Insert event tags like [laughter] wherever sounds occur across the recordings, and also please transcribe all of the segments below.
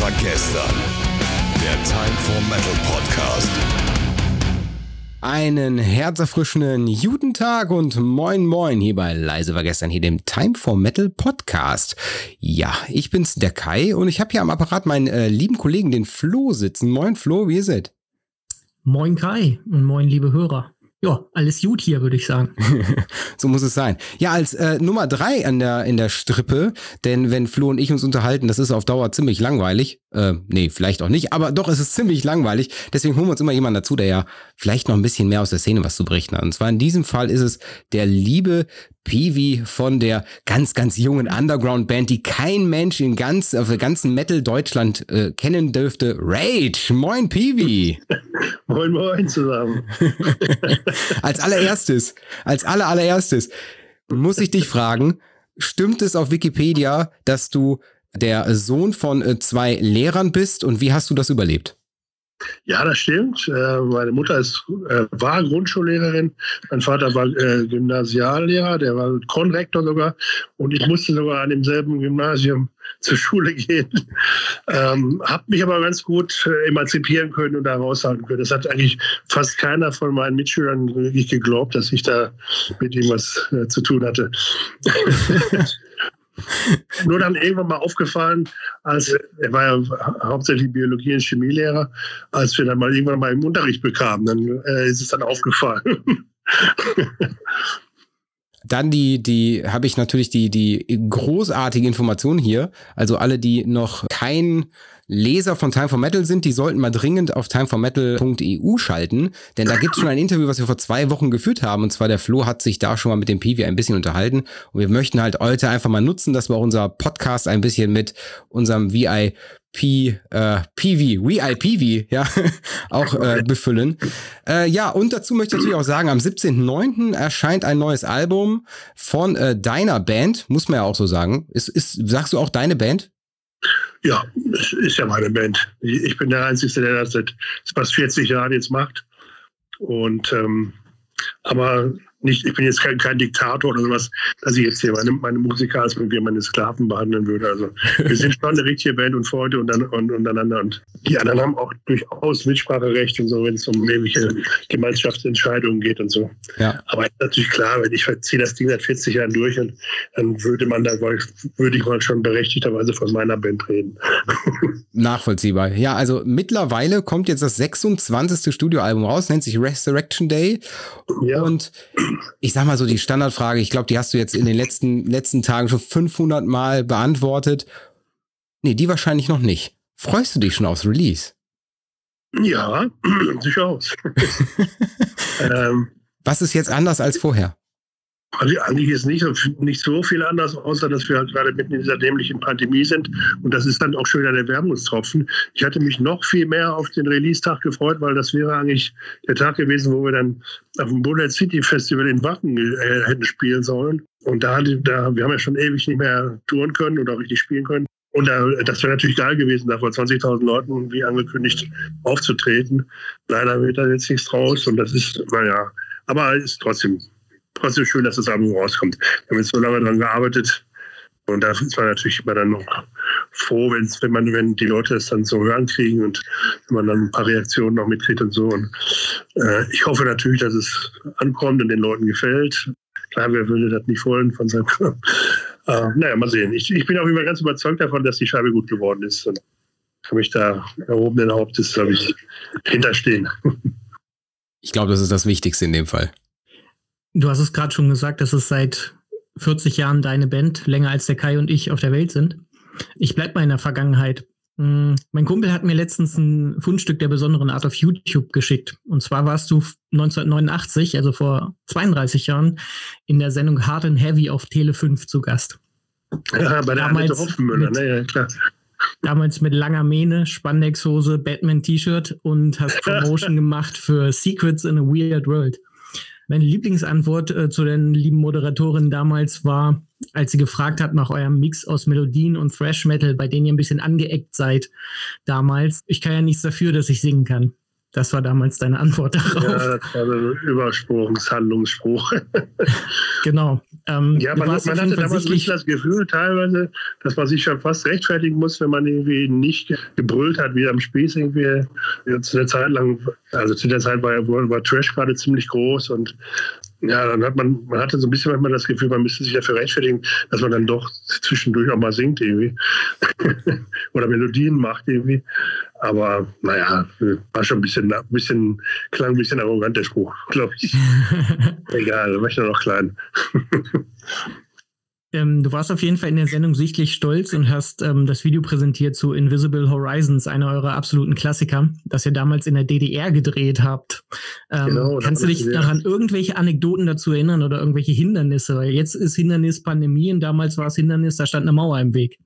war gestern. Der Time for Metal Podcast. Einen herzerfrischenden guten Tag und moin moin hier bei Leise war gestern hier dem Time for Metal Podcast. Ja, ich bin's der Kai und ich habe hier am Apparat meinen äh, lieben Kollegen den Flo sitzen. Moin Flo, wie ihr seid? Moin Kai und moin liebe Hörer. Ja, alles gut hier, würde ich sagen. [laughs] so muss es sein. Ja, als äh, Nummer drei an der, in der Strippe, denn wenn Flo und ich uns unterhalten, das ist auf Dauer ziemlich langweilig. Äh, nee, vielleicht auch nicht, aber doch, es ist ziemlich langweilig. Deswegen holen wir uns immer jemanden dazu, der ja vielleicht noch ein bisschen mehr aus der Szene was zu berichten hat. Und zwar in diesem Fall ist es der liebe Peewee von der ganz, ganz jungen Underground-Band, die kein Mensch in ganz, auf der ganzen Metal Deutschland äh, kennen dürfte. Rage. Moin, Peewee. [laughs] moin, moin zusammen. [laughs] als allererstes, als aller, allererstes muss ich dich fragen, stimmt es auf Wikipedia, dass du der Sohn von äh, zwei Lehrern bist und wie hast du das überlebt? Ja, das stimmt. Äh, meine Mutter ist, äh, war Grundschullehrerin, mein Vater war Gymnasiallehrer, der war Konrektor sogar und ich musste sogar an demselben Gymnasium [laughs] zur Schule gehen. Ähm, habe mich aber ganz gut emanzipieren können und da raushalten können. Das hat eigentlich fast keiner von meinen Mitschülern wirklich geglaubt, dass ich da mit ihm was zu tun hatte. [laughs] Nur dann irgendwann mal aufgefallen, als er war ja hauptsächlich Biologie- und Chemielehrer, als wir dann mal irgendwann mal im Unterricht bekamen, dann äh, ist es dann aufgefallen. [laughs] Dann die, die, habe ich natürlich die, die großartige Information hier. Also alle, die noch kein Leser von Time for Metal sind, die sollten mal dringend auf timeformetal.eu schalten, denn da gibt es schon ein Interview, was wir vor zwei Wochen geführt haben. Und zwar der Flo hat sich da schon mal mit dem Piwi ein bisschen unterhalten. Und wir möchten halt heute einfach mal nutzen, dass wir auch unser Podcast ein bisschen mit unserem VIP P, äh, PV, VIPV, ja, [laughs] auch äh, befüllen. Äh, ja, und dazu möchte ich natürlich auch sagen, am 17.09. erscheint ein neues Album von äh, deiner Band, muss man ja auch so sagen. Ist, ist, sagst du auch deine Band? Ja, es ist ja meine Band. Ich bin der Einzige, der das seit fast 40 Jahren jetzt macht. Und ähm, aber nicht, ich bin jetzt kein, kein Diktator oder sowas, dass ich jetzt hier meine, meine Musiker als wie meine Sklaven behandeln würde. Also wir sind [laughs] schon eine richtige Band und Freunde und, und, untereinander. Und die anderen haben auch durchaus Mitspracherecht und so, wenn es um irgendwelche Gemeinschaftsentscheidungen geht und so. Ja. Aber ist natürlich klar, wenn ich ziehe das Ding seit 40 Jahren durch und dann würde man da, würde ich mal schon berechtigterweise von meiner Band reden. [laughs] Nachvollziehbar. Ja, also mittlerweile kommt jetzt das 26. Studioalbum raus, nennt sich Resurrection Day. Ja. Und ich sag mal so die Standardfrage, ich glaube, die hast du jetzt in den letzten, letzten Tagen schon 500 Mal beantwortet. Nee, die wahrscheinlich noch nicht. Freust du dich schon aufs Release? Ja, [clears throat] durchaus. [laughs] ähm, Was ist jetzt anders als vorher? Eigentlich ist nicht, nicht so viel anders, außer dass wir halt gerade mitten in dieser dämlichen Pandemie sind. Und das ist dann auch schon wieder der Wermutstropfen. Ich hatte mich noch viel mehr auf den Release-Tag gefreut, weil das wäre eigentlich der Tag gewesen, wo wir dann auf dem Bullet City Festival in Wacken äh, hätten spielen sollen. Und da, da, wir haben ja schon ewig nicht mehr touren können oder richtig spielen können. Und da, das wäre natürlich geil gewesen, da vor 20.000 Leuten, wie angekündigt, aufzutreten. Leider wird da jetzt nichts draus und das ist, naja, aber ist trotzdem trotzdem schön, dass das Album rauskommt. Wir haben jetzt so lange daran gearbeitet. Und da ist man natürlich immer dann noch froh, wenn's, wenn man, wenn die Leute es dann so hören kriegen und wenn man dann ein paar Reaktionen noch mitkriegt und so. Und äh, ich hoffe natürlich, dass es ankommt und den Leuten gefällt. Klar, wer würde das nicht wollen von seinem äh, Naja, mal sehen. Ich, ich bin auf jeden Fall ganz überzeugt davon, dass die Scheibe gut geworden ist. Und kann mich da erhobenen Hauptes, glaube ich, hinterstehen. Ich glaube, das ist das Wichtigste in dem Fall. Du hast es gerade schon gesagt, dass es seit 40 Jahren deine Band, länger als der Kai und ich auf der Welt sind. Ich bleib mal in der Vergangenheit. Hm, mein Kumpel hat mir letztens ein Fundstück der besonderen Art auf YouTube geschickt. Und zwar warst du 1989, also vor 32 Jahren, in der Sendung Hard and Heavy auf Tele 5 zu Gast. Ja, bei der damals Hoffenmüller, ne? Ja, klar. Damals mit langer Mähne, Spandexhose, Batman-T-Shirt und hast [laughs] Promotion gemacht für Secrets in a Weird World. Meine Lieblingsantwort äh, zu den lieben Moderatorin damals war, als sie gefragt hat nach eurem Mix aus Melodien und Thrash Metal, bei denen ihr ein bisschen angeeckt seid damals. Ich kann ja nichts dafür, dass ich singen kann. Das war damals deine Antwort darauf. Ja, das war so ein Übersprungshandlungsspruch. [laughs] genau. Ähm, ja, man, man hatte damals das Gefühl teilweise, dass man sich schon fast rechtfertigen muss, wenn man irgendwie nicht gebrüllt hat, wie am Spieß irgendwie. Zu der Zeit lang, also zu der Zeit war, war Trash gerade ziemlich groß und ja, dann hat man, man hatte so ein bisschen manchmal das Gefühl, man müsste sich dafür rechtfertigen, dass man dann doch zwischendurch auch mal singt irgendwie. [laughs] Oder Melodien macht irgendwie. Aber naja, war schon ein bisschen, ein bisschen, klang ein bisschen arrogant der Spruch, glaube ich. [laughs] Egal, da war ich noch klein. [laughs] Ähm, du warst auf jeden Fall in der Sendung sichtlich stolz und hast ähm, das Video präsentiert zu Invisible Horizons, einer eurer absoluten Klassiker, das ihr damals in der DDR gedreht habt. Ähm, genau, kannst du dich noch an irgendwelche Anekdoten dazu erinnern oder irgendwelche Hindernisse? Weil jetzt ist Hindernis Pandemie und damals war es Hindernis, da stand eine Mauer im Weg.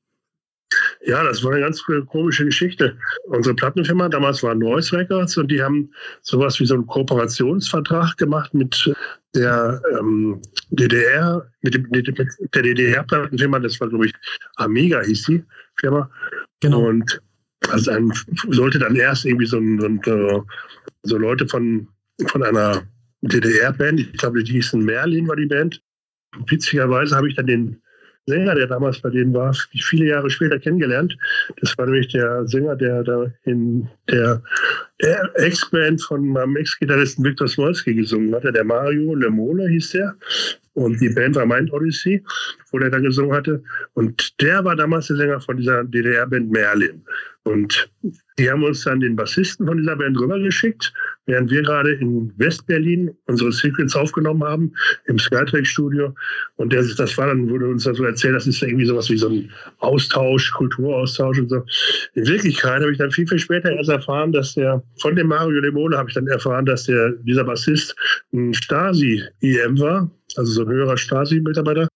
Ja, das war eine ganz komische Geschichte. Unsere Plattenfirma damals war Noise Records und die haben sowas wie so einen Kooperationsvertrag gemacht mit der ähm, DDR, mit, dem, mit der DDR-Plattenfirma, das war, glaube ich, Amiga hieß die Firma. Genau. Und also ein, sollte dann erst irgendwie so, ein, so Leute von, von einer DDR-Band, ich glaube, die hießen Merlin, war die Band. Witzigerweise habe ich dann den Sänger, der damals bei denen war, viele Jahre später kennengelernt. Das war nämlich der Sänger, der da in der Ex-Band von meinem Ex-Gitarristen Viktor Smolski gesungen hatte. Der Mario Lemole hieß der. Und die Band war Mind Odyssey, wo der da gesungen hatte. Und der war damals der Sänger von dieser DDR-Band Merlin. Und die haben uns dann den Bassisten von dieser Band rübergeschickt, während wir gerade in West-Berlin unsere Secrets aufgenommen haben, im Skytrack-Studio. Und der, das war dann, wurde uns da so erzählt, das ist irgendwie sowas wie so ein Austausch, Kulturaustausch und so. In Wirklichkeit habe ich dann viel, viel später erst erfahren, dass der, von dem Mario Lemone habe ich dann erfahren, dass der, dieser Bassist ein Stasi-IM war, also so ein höherer Stasi-Mitarbeiter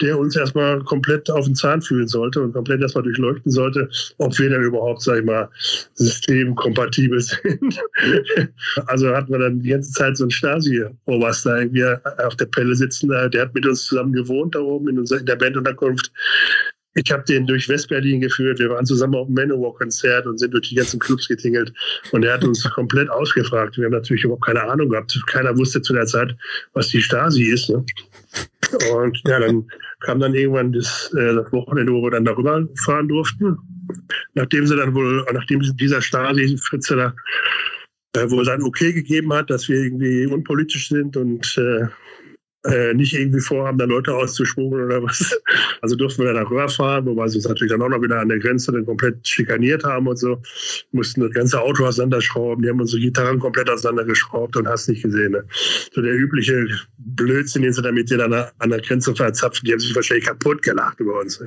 der uns erstmal komplett auf den Zahn fühlen sollte und komplett erstmal durchleuchten sollte, ob wir dann überhaupt, sag ich mal, systemkompatibel sind. [laughs] also hatten wir dann die ganze Zeit so einen Stasi-Oberst da irgendwie auf der Pelle sitzen, der hat mit uns zusammen gewohnt da oben in, unserer, in der Bandunterkunft. Ich habe den durch Westberlin geführt. Wir waren zusammen auf dem Manowar-Konzert und sind durch die ganzen Clubs getingelt. Und er hat uns komplett ausgefragt. Wir haben natürlich überhaupt keine Ahnung gehabt. Keiner wusste zu der Zeit, was die Stasi ist. Ne? Und ja, dann kam dann irgendwann das, äh, das Wochenende, wo wir dann darüber fahren durften. Nachdem sie dann wohl, nachdem dieser Stasi-Fritze da äh, wohl sein Okay gegeben hat, dass wir irgendwie unpolitisch sind und äh, äh, nicht irgendwie vorhaben, da Leute auszuschmuggeln oder was. [laughs] Also durften wir dann rüberfahren, wobei sie uns natürlich dann auch noch wieder an der Grenze dann komplett schikaniert haben und so. Mussten das ganze Auto auseinanderschrauben, die haben unsere Gitarren komplett auseinandergeschraubt und hast nicht gesehen. Ne? So der übliche Blödsinn, den sie damit dir dann an der Grenze verzapfen, die haben sich wahrscheinlich kaputt gelacht über uns. Ne?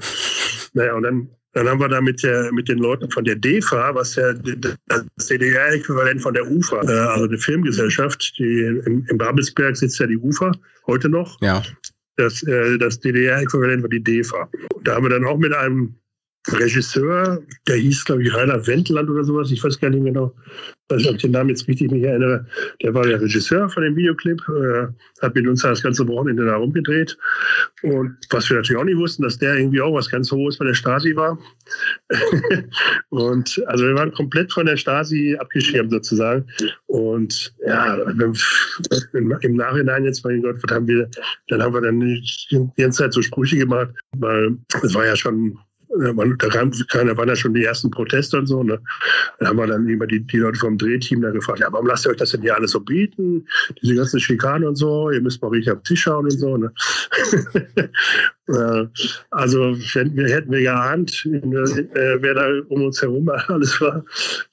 Naja, und dann dann haben wir da mit, der, mit den Leuten von der DEFA, was ja das DDR-Äquivalent von der UFA, äh, also der Filmgesellschaft, die in, in Babelsberg sitzt ja die UFA, heute noch. Ja. Das, äh, das DDR-Äquivalent war die DEFA. Da haben wir dann auch mit einem Regisseur, der hieß, glaube ich, Rainer Wendland oder sowas, ich weiß gar nicht genau, weiß nicht, ob ich den Namen jetzt richtig mich erinnere. Der war der Regisseur von dem Videoclip, äh, hat mit uns das ganze Wochenende da rumgedreht. Und was wir natürlich auch nicht wussten, dass der irgendwie auch was ganz Hohes bei der Stasi war. [laughs] und also wir waren komplett von der Stasi abgeschirmt sozusagen. Und ja, im Nachhinein jetzt, mein Gott, was haben wir, dann haben wir dann die ganze Zeit so Sprüche gemacht, weil es war ja schon da kam, da waren ja schon die ersten Proteste und so. Ne? Da haben wir dann immer die, die Leute vom Drehteam da gefragt, ja, warum lasst ihr euch das denn hier alles so bieten? Diese ganzen Schikanen und so, ihr müsst mal richtig am Tisch schauen und so. Ne? [laughs] Äh, also wenn wir hätten wir geahnt, äh, wer da um uns herum [laughs] alles war,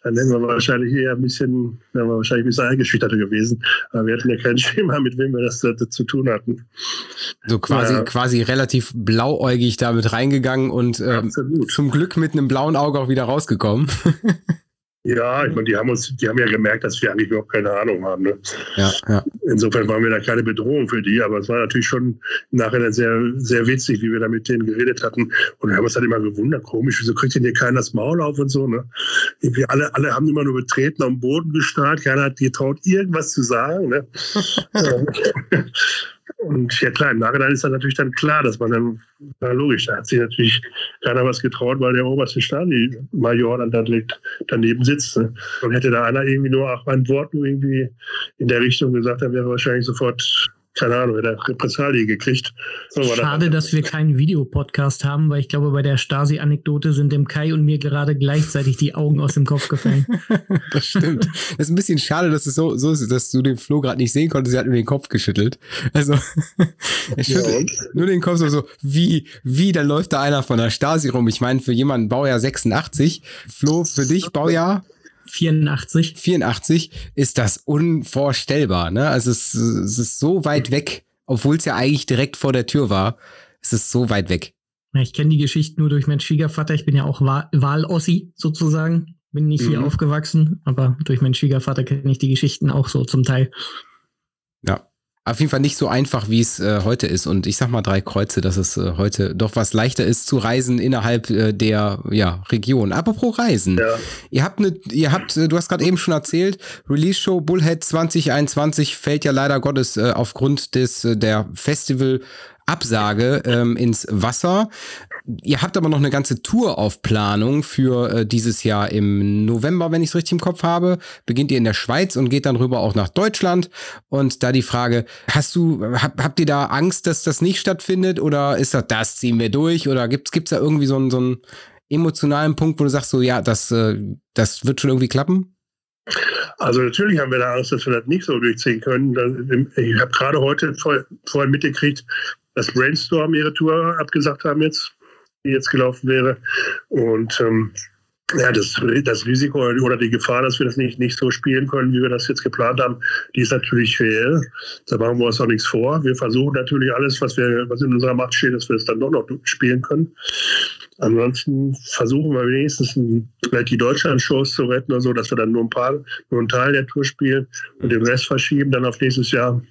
dann wären wir wahrscheinlich eher ein bisschen, wären wir wahrscheinlich ein bisschen eingeschüchterter gewesen. Aber wir hatten ja kein [laughs] Schema, mit wem wir das, das zu tun hatten. So quasi, ja. quasi relativ blauäugig damit reingegangen und ähm, zum Glück mit einem blauen Auge auch wieder rausgekommen. [laughs] Ja, ich meine, die haben uns, die haben ja gemerkt, dass wir eigentlich überhaupt keine Ahnung haben. Ne? Ja, ja. Insofern waren wir da keine Bedrohung für die, aber es war natürlich schon im Nachhinein sehr, sehr witzig, wie wir da mit denen geredet hatten. Und wir haben uns dann immer gewundert, komisch, wieso kriegt denn hier keiner das Maul auf und so, ne? Irgendwie alle, alle haben immer nur betreten am Boden gestarrt, keiner hat getraut, irgendwas zu sagen, ne? [laughs] [laughs] [laughs] Und ja klar, im Nachhinein ist dann natürlich dann klar, dass man dann, na logisch, da hat sich natürlich keiner was getraut, weil der oberste Stasi-Major dann da direkt daneben sitzt. Ne? Und hätte da einer irgendwie nur auch ein Wort nur irgendwie in der Richtung gesagt, dann wäre wahrscheinlich sofort keine Ahnung, hätte Repressalien gekriegt. Schade, dass wir keinen Videopodcast haben, weil ich glaube, bei der Stasi-Anekdote sind dem Kai und mir gerade gleichzeitig die Augen aus dem Kopf gefallen. [laughs] das stimmt. Das ist ein bisschen schade, dass es so, so ist, dass du den Flo gerade nicht sehen konntest. Sie hat nur den Kopf geschüttelt. Also, [laughs] er schüttelt ja, nur den Kopf so, so, wie, wie, da läuft da einer von der Stasi rum. Ich meine, für jemanden Baujahr 86. Flo, für dich Baujahr 84. 84 ist das unvorstellbar. Ne? Also es, es ist so weit weg, obwohl es ja eigentlich direkt vor der Tür war. Es ist so weit weg. Ja, ich kenne die Geschichte nur durch meinen Schwiegervater. Ich bin ja auch Wahlossi sozusagen. Bin nicht mhm. hier aufgewachsen, aber durch meinen Schwiegervater kenne ich die Geschichten auch so zum Teil. Auf jeden Fall nicht so einfach, wie es äh, heute ist. Und ich sag mal drei Kreuze, dass es äh, heute doch was leichter ist zu reisen innerhalb äh, der ja, Region. Apropos Reisen. Ja. Ihr habt eine, ihr habt, äh, du hast gerade eben schon erzählt, Release Show Bullhead 2021 fällt ja leider Gottes äh, aufgrund des äh, der Festival Absage ähm, ins Wasser. Ihr habt aber noch eine ganze Tour auf Planung für äh, dieses Jahr im November, wenn ich es richtig im Kopf habe. Beginnt ihr in der Schweiz und geht dann rüber auch nach Deutschland. Und da die Frage, hast du, hab, habt ihr da Angst, dass das nicht stattfindet? Oder ist das, das ziehen wir durch? Oder gibt's gibt's da irgendwie so einen, so einen emotionalen Punkt, wo du sagst, so ja, das, äh, das wird schon irgendwie klappen? Also natürlich haben wir da Angst, dass wir das nicht so durchziehen können. Ich habe gerade heute vorhin mitgekriegt, dass Brainstorm ihre Tour abgesagt haben jetzt, die jetzt gelaufen wäre. Und ähm, ja, das, das Risiko oder die Gefahr, dass wir das nicht, nicht so spielen können, wie wir das jetzt geplant haben, die ist natürlich reell. Da machen wir uns auch nichts vor. Wir versuchen natürlich alles, was, wir, was in unserer Macht steht, dass wir es dann doch noch spielen können. Ansonsten versuchen wir wenigstens vielleicht die Deutschland-Shows zu retten oder so, dass wir dann nur ein paar, nur einen Teil der Tour spielen und den Rest verschieben dann auf nächstes Jahr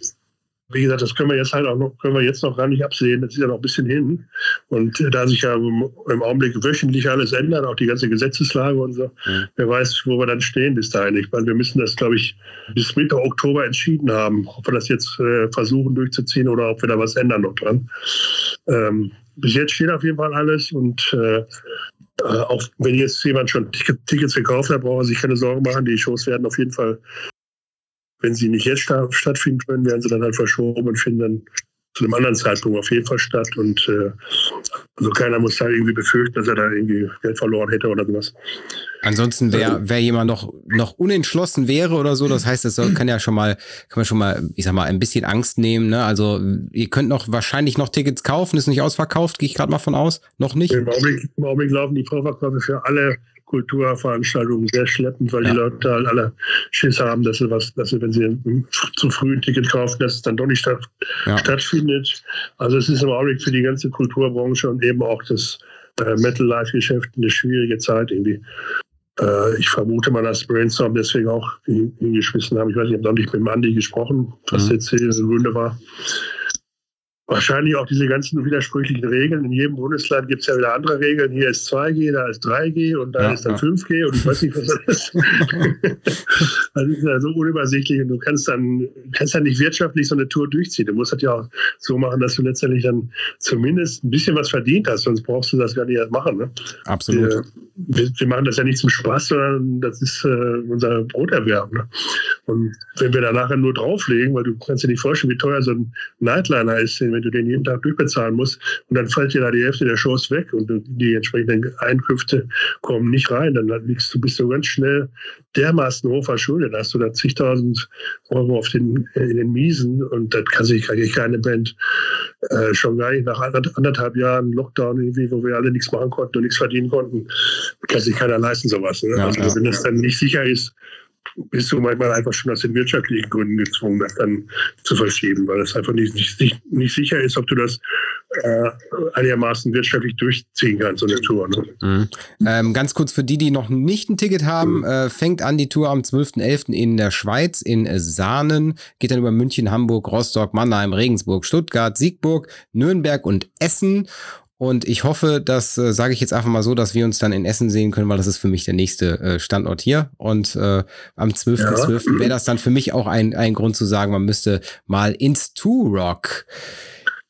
wie gesagt, das können wir jetzt halt auch noch, können wir jetzt noch gar nicht absehen. Das ist ja noch ein bisschen hin. Und äh, da sich ja im, Augenblick wöchentlich alles ändert, auch die ganze Gesetzeslage und so, mhm. wer weiß, wo wir dann stehen bis dahin. Ich meine, wir müssen das, glaube ich, bis Mitte Oktober entschieden haben, ob wir das jetzt äh, versuchen durchzuziehen oder ob wir da was ändern noch dran. Ähm, bis jetzt steht auf jeden Fall alles und äh, äh auch wenn jetzt jemand schon Tickets gekauft hat, braucht er sich keine Sorgen machen. Die Shows werden auf jeden Fall wenn sie nicht jetzt stattfinden können, werden sie dann halt verschoben und finden dann zu einem anderen Zeitpunkt auf jeden Fall statt. Und äh, also keiner muss da irgendwie befürchten, dass er da irgendwie Geld verloren hätte oder sowas. Ansonsten wäre also, wer jemand noch, noch unentschlossen wäre oder so, das heißt, das kann ja schon mal, kann man schon mal, ich sag mal, ein bisschen Angst nehmen. Ne? Also ihr könnt noch wahrscheinlich noch Tickets kaufen, ist nicht ausverkauft, gehe ich gerade mal von aus. Noch nicht? Im Augenblick, Im Augenblick laufen die Vorverkäufe für alle Kulturveranstaltungen sehr schleppend, weil ja. die Leute halt alle Schiss haben, dass sie was, dass sie, wenn sie zu früh ein Ticket kaufen, dass es dann doch nicht statt, ja. stattfindet. Also es ist im Augenblick für die ganze Kulturbranche und eben auch das äh, Metal-Life-Geschäft eine schwierige Zeit irgendwie. Äh, ich vermute mal, dass Brainstorm deswegen auch hingeschmissen haben. Ich weiß, ich habe noch nicht mit dem Andi gesprochen, was mhm. jetzt die Gründe war. Wahrscheinlich auch diese ganzen widersprüchlichen Regeln. In jedem Bundesland gibt es ja wieder andere Regeln. Hier ist 2G, da ist 3G und da ja, ist dann ja. 5G und ich weiß nicht, was das ist. [laughs] das ist ja so unübersichtlich und du kannst dann, kannst dann nicht wirtschaftlich so eine Tour durchziehen. Du musst das ja auch so machen, dass du letztendlich dann zumindest ein bisschen was verdient hast, sonst brauchst du das gar nicht erst machen. Ne? Absolut. Wir, wir, wir, machen das ja nicht zum Spaß, sondern das ist äh, unser Broterwerb. Ne? Und wenn wir da nachher nur drauflegen, weil du kannst dir nicht vorstellen, wie teuer so ein Nightliner ist, wenn du den jeden Tag durchbezahlen musst und dann fällt dir da die Hälfte der Shows weg und die entsprechenden Einkünfte kommen nicht rein, dann liegst du, bist du ganz schnell dermaßen hoch verschuldet. Da hast du da zigtausend Euro auf den, in den Miesen und das kann sich eigentlich keine Band äh, schon gar nicht nach anderthalb Jahren Lockdown irgendwie, wo wir alle nichts machen konnten und nichts verdienen konnten, kann sich keiner leisten sowas. Ne? Ja, also, ja, wenn das dann nicht sicher ist, bist du manchmal einfach schon aus den wirtschaftlichen Gründen gezwungen, das dann zu verschieben, weil es einfach nicht, nicht, nicht sicher ist, ob du das äh, einigermaßen wirtschaftlich durchziehen kannst, so eine Tour. Ne? Mhm. Ähm, ganz kurz für die, die noch nicht ein Ticket haben, mhm. äh, fängt an die Tour am 12.11. in der Schweiz, in Sahnen, geht dann über München, Hamburg, Rostock, Mannheim, Regensburg, Stuttgart, Siegburg, Nürnberg und Essen Und ich hoffe, das äh, sage ich jetzt einfach mal so, dass wir uns dann in Essen sehen können, weil das ist für mich der nächste äh, Standort hier. Und äh, am 12.12. Ja. 12. wäre das dann für mich auch ein, ein Grund zu sagen, man müsste mal ins Two-Rock.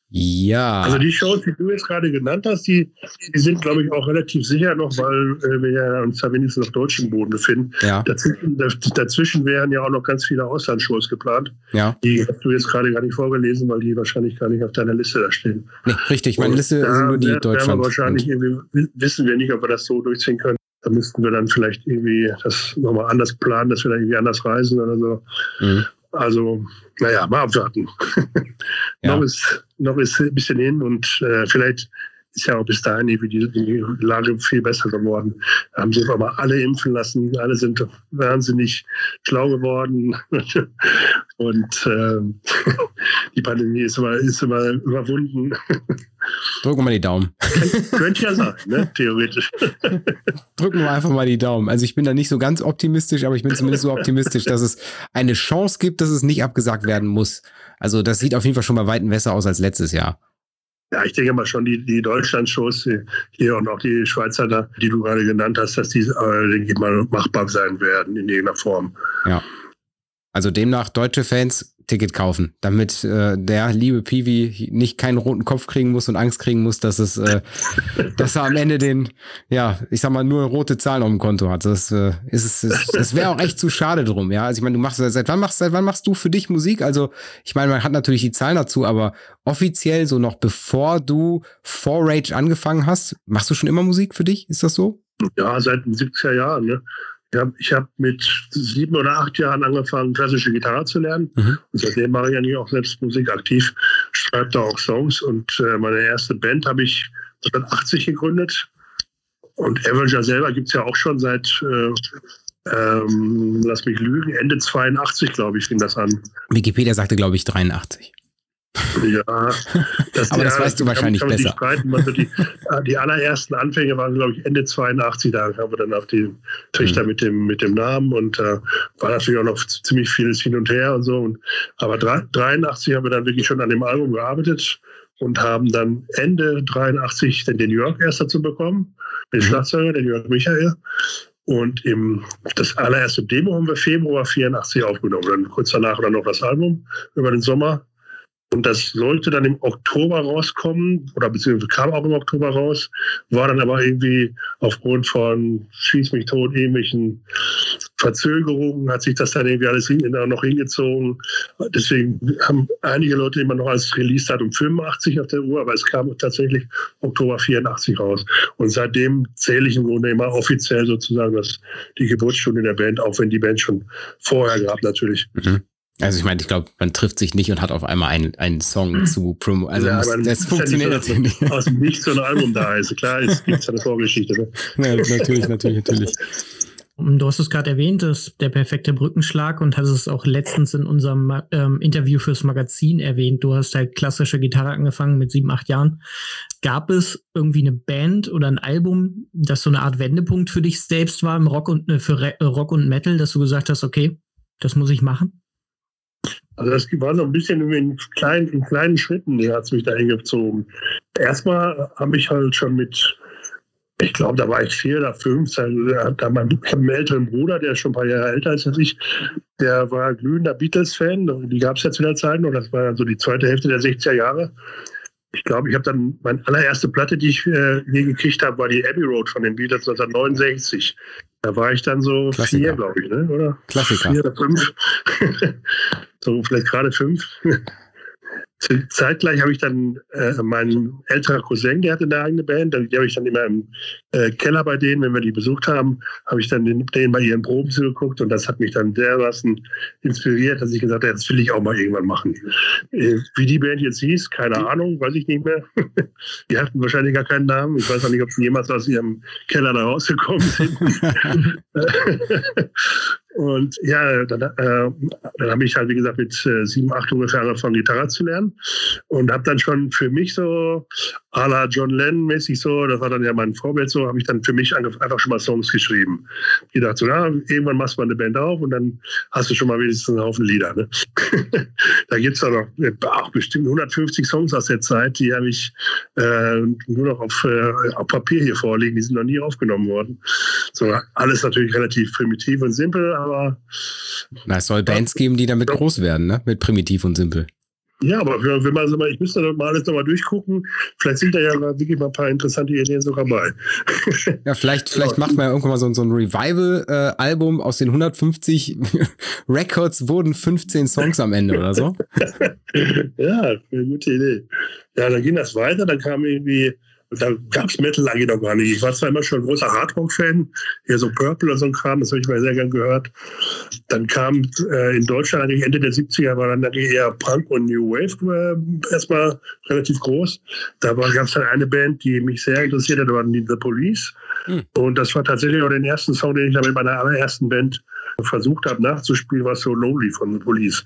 Ja. Also die Shows, die du jetzt gerade genannt hast, die, die sind, glaube ich, auch relativ sicher noch, weil äh, wir ja uns da wenigstens auf deutschem Boden befinden. Ja. Dazwischen, dazwischen wären ja auch noch ganz viele Auslandsshows geplant. Ja. Die hast du jetzt gerade gar nicht vorgelesen, weil die wahrscheinlich gar nicht auf deiner Liste da stehen. Nee, richtig, meine Liste da sind nur die Deutschland. wahrscheinlich irgendwie, wissen wir nicht, ob wir das so durchziehen können. Da müssten wir dann vielleicht irgendwie das nochmal anders planen, dass wir da irgendwie anders reisen oder so. Mhm. Also, naja, mal abwarten. [laughs] ja. noch, ist, noch ist ein bisschen hin und äh, vielleicht ist ja auch bis dahin die, die Lage viel besser geworden. Da haben sich aber alle impfen lassen, alle sind wahnsinnig schlau geworden [laughs] und äh, [laughs] die Pandemie ist immer, ist immer überwunden. [laughs] Drücken wir mal die Daumen. Könnte ja sein, ne? theoretisch. Drücken wir einfach mal die Daumen. Also ich bin da nicht so ganz optimistisch, aber ich bin zumindest so optimistisch, dass es eine Chance gibt, dass es nicht abgesagt werden muss. Also das sieht auf jeden Fall schon mal weit besser aus als letztes Jahr. Ja, ich denke mal schon, die, die Deutschland-Shows hier und auch die Schweizer, da, die du gerade genannt hast, dass die, äh, denke ich mal, machbar sein werden in irgendeiner Form. Ja. Also demnach deutsche Fans Ticket kaufen, damit äh, der liebe Piwi nicht keinen roten Kopf kriegen muss und Angst kriegen muss, dass es, äh, [laughs] dass er am Ende den, ja, ich sag mal, nur rote Zahlen auf dem Konto hat. Das äh, ist es, das wäre auch echt zu schade drum, ja. Also ich meine, du machst seit wann machst seit wann machst du für dich Musik? Also ich meine, man hat natürlich die Zahlen dazu, aber offiziell so noch bevor du vor Rage angefangen hast, machst du schon immer Musik für dich? Ist das so? Ja, seit den 70er Jahren, ne? Ich habe mit sieben oder acht Jahren angefangen, klassische Gitarre zu lernen. Mhm. Und seitdem mache ich eigentlich auch selbst Musik aktiv, schreibe da auch Songs. Und äh, meine erste Band habe ich 1980 gegründet. Und Avenger selber gibt es ja auch schon seit, äh, ähm, lass mich lügen, Ende 82, glaube ich, fing das an. Wikipedia sagte, glaube ich, 83. Ja, das, [laughs] aber das ja, weißt du wahrscheinlich kann, kann besser. Streiten. Also die, [laughs] die, allerersten Anfänge waren, glaube ich, Ende 82. Da haben wir dann auf die Trichter mhm. mit, dem, mit dem Namen und äh, war natürlich auch noch ziemlich vieles hin und her und so. Und, aber 83 haben wir dann wirklich schon an dem Album gearbeitet und haben dann Ende 83 dann den Jörg erst dazu bekommen, den mhm. Schlagzeuger, den Jörg Michael. Und im, das allererste Demo haben wir Februar 84 aufgenommen. Dann kurz danach dann noch das Album über den Sommer. Und das sollte dann im Oktober rauskommen, oder beziehungsweise kam auch im Oktober raus, war dann aber irgendwie aufgrund von Schieß mich tot, ähnlichen Verzögerungen, hat sich das dann irgendwie alles hin, noch hingezogen. Deswegen haben einige Leute immer noch als Release-Datum 85 auf der Uhr, aber es kam tatsächlich Oktober 84 raus. Und seitdem zähle ich im Grunde immer offiziell sozusagen das, die Geburtsstunde der Band, auch wenn die Band schon vorher gab natürlich. Mhm. Also ich meine, ich glaube, man trifft sich nicht und hat auf einmal einen, einen Song hm. zu promo. Also ja, muss, das funktioniert ja nicht. Aus, aus dem Nichts so ein Album da ist. Klar, es gibt eine Vorgeschichte. Ne? [laughs] Ja, natürlich, natürlich, natürlich. Du hast es gerade erwähnt, das ist der perfekte Brückenschlag und hast es auch letztens in unserem ähm, Interview fürs Magazin erwähnt. Du hast halt klassische Gitarre angefangen mit sieben, acht Jahren. Gab es irgendwie eine Band oder ein Album, das so eine Art Wendepunkt für dich selbst war im Rock und äh, für Re Rock und Metal, dass du gesagt hast, okay, das muss ich machen? Also das war so ein bisschen in kleinen, in kleinen Schritten, die hat es mich da hingezogen. Erstmal habe ich halt schon mit, ich glaube, da war ich vier oder fünf, da, da mein, älteren Bruder, der schon ein paar Jahre älter ist als ich, der war glühender Beatles-Fan, die gab es ja zu der Zeit und das war dann so die zweite Hälfte der 60er Jahre. Ich glaube, ich habe dann, meine allererste Platte, die ich äh, je gekriegt habe, war die Abbey Road von den Beatles 1969. Da war ich dann so Klassiker. vier, glaube ich, ne? oder? Klassiker. Vier oder fünf. [laughs] so vielleicht gerade fünf. Zeitgleich habe ich dann äh, meinen älterer Cousin, der hatte eine eigene Band, die habe ich dann immer im äh, Keller bei denen, wenn wir die besucht haben, habe ich dann den, denen bei ihren Proben zugeguckt und das hat mich dann dermaßen inspiriert, dass ich gesagt habe, das will ich auch mal irgendwann machen. Äh, wie die Band jetzt hieß, keine Ahnung, weiß ich nicht mehr. [laughs] die hatten wahrscheinlich gar keinen Namen. Ich weiß auch nicht, ob sie jemals aus ihrem Keller da rausgekommen sind. [laughs] [laughs] Und ja, dann, äh, dann habe ich halt, wie gesagt, mit äh, sieben, acht ungefähr angefangen, Gitarre zu lernen. Und habe dann schon für mich so à la John Lennon mäßig so, das war dann ja mein Vorbild so, habe ich dann für mich einfach schon mal Songs geschrieben. Ich dachte so, ja, irgendwann machst du mal eine Band auf und dann hast du schon mal wenigstens einen Haufen Lieder. Ne? [laughs] da gibt es auch noch auch bestimmt 150 Songs aus der Zeit, die habe ich äh, nur noch auf, äh, auf Papier hier vorliegen, die sind noch nie aufgenommen worden. So, alles natürlich relativ primitiv und simpel, aber. Na, es soll Bands geben, die damit groß werden, ne? Mit primitiv und simpel. Ja, aber wenn man so mal, ich müsste mal alles nochmal durchgucken. Vielleicht sind da ja wirklich mal ein paar interessante Ideen sogar bei. [laughs] Ja, vielleicht, vielleicht macht man ja irgendwann mal so, so ein Revival-Album aus den 150 [laughs] Records wurden 15 Songs am Ende oder so. [laughs] ja, eine gute Idee. Ja, dann ging das weiter, dann kam irgendwie da gab es Metal eigentlich noch gar nicht. Ich war zwar immer schon ein großer Hardrock-Fan, hier so Purple und so ein Kram, das habe ich mal sehr gern gehört. Dann kam äh, in Deutschland eigentlich Ende der 70er war dann eigentlich eher Punk und New Wave äh, erstmal relativ groß. Da gab es dann eine Band, die mich sehr interessiert hat, waren die The Police. Hm. Und das war tatsächlich auch der erste Song, den ich dann mit meiner allerersten Band versucht habe nachzuspielen, war So Lonely von The Police.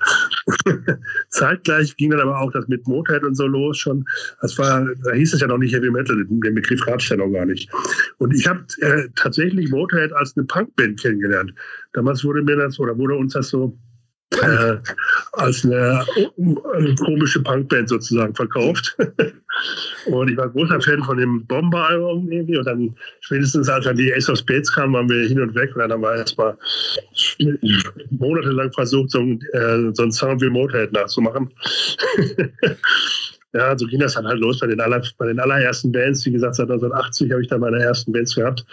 [laughs] Zeitgleich ging dann aber auch das mit Motorhead und so los schon. Das war, da hieß es ja noch nicht Heavy Metal, den Begriff gab es ja noch gar nicht. Und ich habe äh, tatsächlich Motorhead als eine Punkband kennengelernt. Damals wurde mir das oder wurde uns das so äh, als eine, eine, komische Punkband sozusagen verkauft. [laughs] und ich war großer Fan von dem Bomber-Album irgendwie. Und dann spätestens als dann die Ace of Spades kam, waren wir hin und weg. Und dann haben wir erstmal monatelang versucht, so, äh, so einen Sound wie Motorhead nachzumachen. [laughs] Ja, so ging das dann halt los bei den, aller, bei den allerersten Bands. Wie gesagt, seit 1980 habe ich dann meine ersten Bands gehabt.